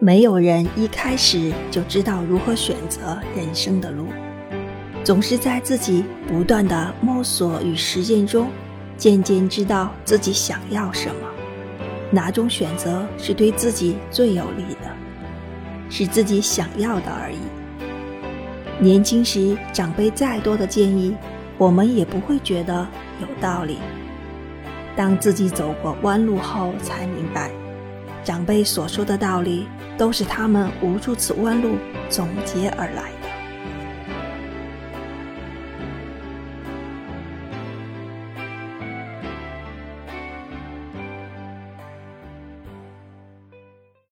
没有人一开始就知道如何选择人生的路，总是在自己不断的摸索与实践中，渐渐知道自己想要什么，哪种选择是对自己最有利的，是自己想要的而已。年轻时长辈再多的建议，我们也不会觉得有道理。当自己走过弯路后，才明白。长辈所说的道理，都是他们无数次弯路总结而来。